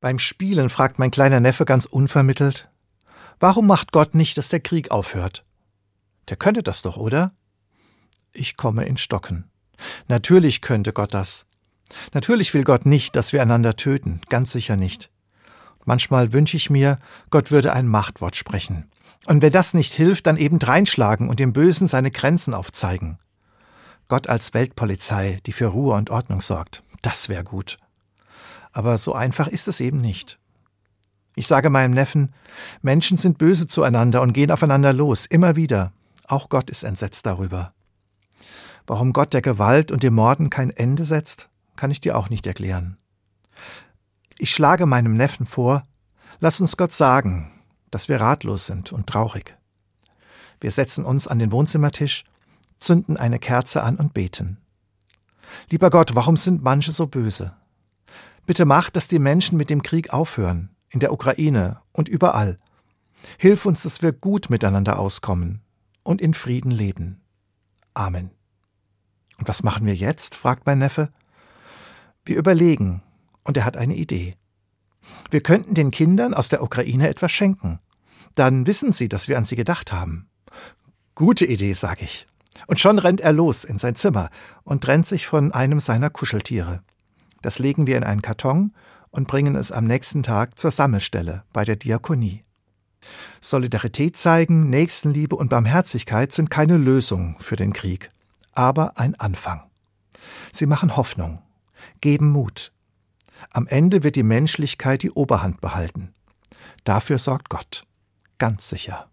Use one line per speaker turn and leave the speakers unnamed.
Beim Spielen fragt mein kleiner Neffe ganz unvermittelt, warum macht Gott nicht, dass der Krieg aufhört? Der könnte das doch, oder? Ich komme in Stocken. Natürlich könnte Gott das. Natürlich will Gott nicht, dass wir einander töten, ganz sicher nicht. Manchmal wünsche ich mir, Gott würde ein Machtwort sprechen. Und wenn das nicht hilft, dann eben dreinschlagen und dem Bösen seine Grenzen aufzeigen. Gott als Weltpolizei, die für Ruhe und Ordnung sorgt. Das wäre gut. Aber so einfach ist es eben nicht. Ich sage meinem Neffen, Menschen sind böse zueinander und gehen aufeinander los, immer wieder. Auch Gott ist entsetzt darüber. Warum Gott der Gewalt und dem Morden kein Ende setzt, kann ich dir auch nicht erklären. Ich schlage meinem Neffen vor, lass uns Gott sagen, dass wir ratlos sind und traurig. Wir setzen uns an den Wohnzimmertisch, zünden eine Kerze an und beten. Lieber Gott, warum sind manche so böse? Bitte mach, dass die Menschen mit dem Krieg aufhören, in der Ukraine und überall. Hilf uns, dass wir gut miteinander auskommen und in Frieden leben. Amen. Und was machen wir jetzt? fragt mein Neffe. Wir überlegen, und er hat eine Idee. Wir könnten den Kindern aus der Ukraine etwas schenken. Dann wissen sie, dass wir an sie gedacht haben. Gute Idee, sage ich. Und schon rennt er los in sein Zimmer und trennt sich von einem seiner Kuscheltiere. Das legen wir in einen Karton und bringen es am nächsten Tag zur Sammelstelle bei der Diakonie. Solidarität zeigen, Nächstenliebe und Barmherzigkeit sind keine Lösung für den Krieg, aber ein Anfang. Sie machen Hoffnung, geben Mut. Am Ende wird die Menschlichkeit die Oberhand behalten. Dafür sorgt Gott, ganz sicher.